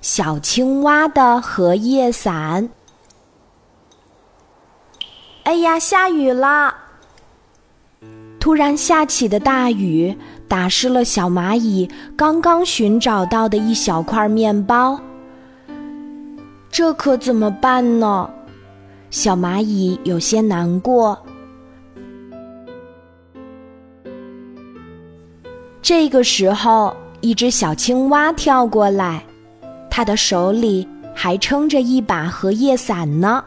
小青蛙的荷叶伞。哎呀，下雨了！突然下起的大雨打湿了小蚂蚁刚刚寻找到的一小块面包，这可怎么办呢？小蚂蚁有些难过。这个时候，一只小青蛙跳过来，他的手里还撑着一把荷叶伞呢。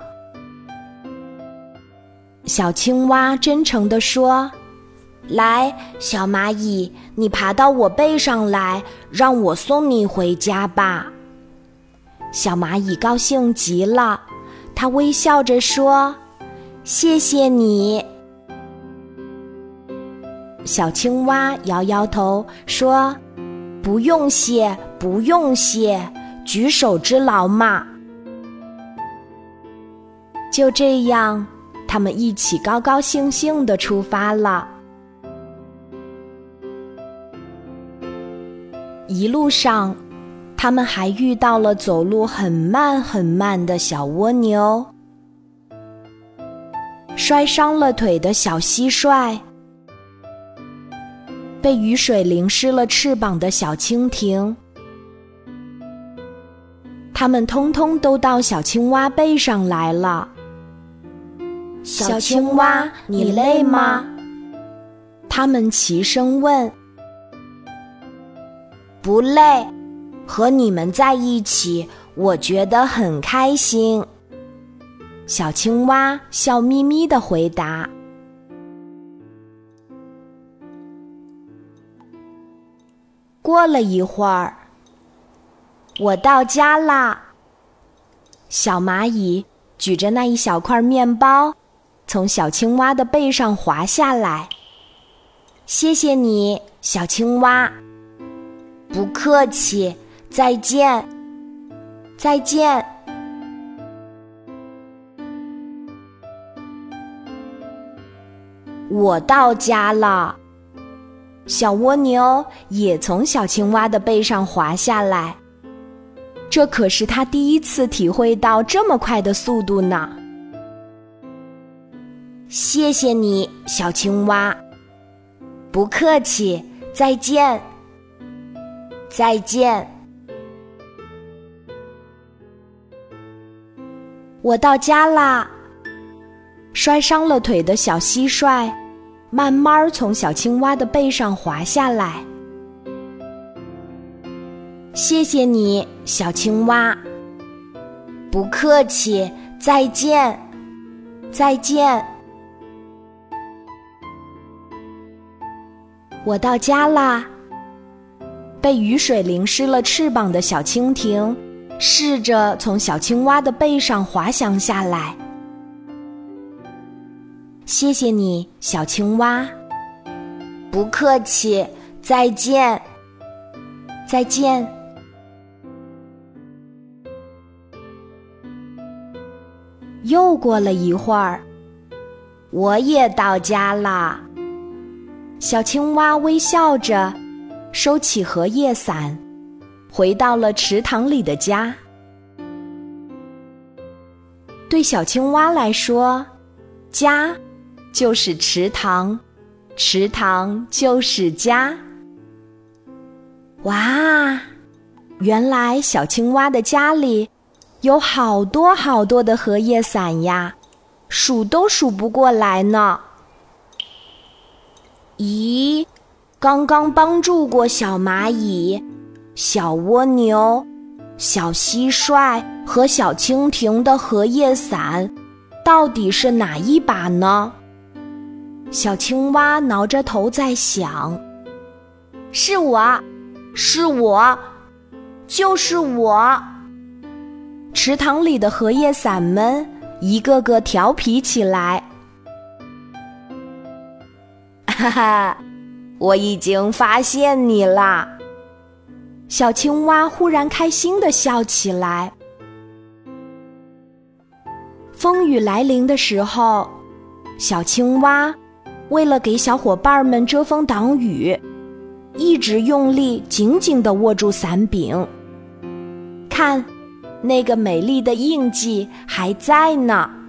小青蛙真诚地说：“来，小蚂蚁，你爬到我背上来，让我送你回家吧。”小蚂蚁高兴极了，它微笑着说：“谢谢你。”小青蛙摇摇头说：“不用谢，不用谢，举手之劳嘛。”就这样，他们一起高高兴兴的出发了。一路上，他们还遇到了走路很慢很慢的小蜗牛，摔伤了腿的小蟋蟀。被雨水淋湿了翅膀的小蜻蜓，它们通通都到小青蛙背上来了。小青蛙，你累吗？他们齐声问。不累，和你们在一起，我觉得很开心。小青蛙笑眯眯的回答。过了一会儿，我到家啦。小蚂蚁举着那一小块面包，从小青蛙的背上滑下来。谢谢你，小青蛙。不客气，再见。再见。我到家了。小蜗牛也从小青蛙的背上滑下来，这可是它第一次体会到这么快的速度呢。谢谢你，小青蛙。不客气，再见。再见。我到家啦。摔伤了腿的小蟋蟀。慢慢从小青蛙的背上滑下来。谢谢你，小青蛙。不客气，再见，再见。我到家啦。被雨水淋湿了翅膀的小蜻蜓，试着从小青蛙的背上滑翔下来。谢谢你，小青蛙。不客气，再见。再见。又过了一会儿，我也到家啦。小青蛙微笑着，收起荷叶伞，回到了池塘里的家。对小青蛙来说，家。就是池塘，池塘就是家。哇，原来小青蛙的家里有好多好多的荷叶伞呀，数都数不过来呢。咦，刚刚帮助过小蚂蚁、小蜗牛、小蟋蟀和小蜻蜓的荷叶伞，到底是哪一把呢？小青蛙挠着头在想：“是我，是我，就是我。”池塘里的荷叶伞们一个个调皮起来。哈哈，我已经发现你啦！小青蛙忽然开心的笑起来。风雨来临的时候，小青蛙。为了给小伙伴们遮风挡雨，一直用力紧紧地握住伞柄。看，那个美丽的印记还在呢。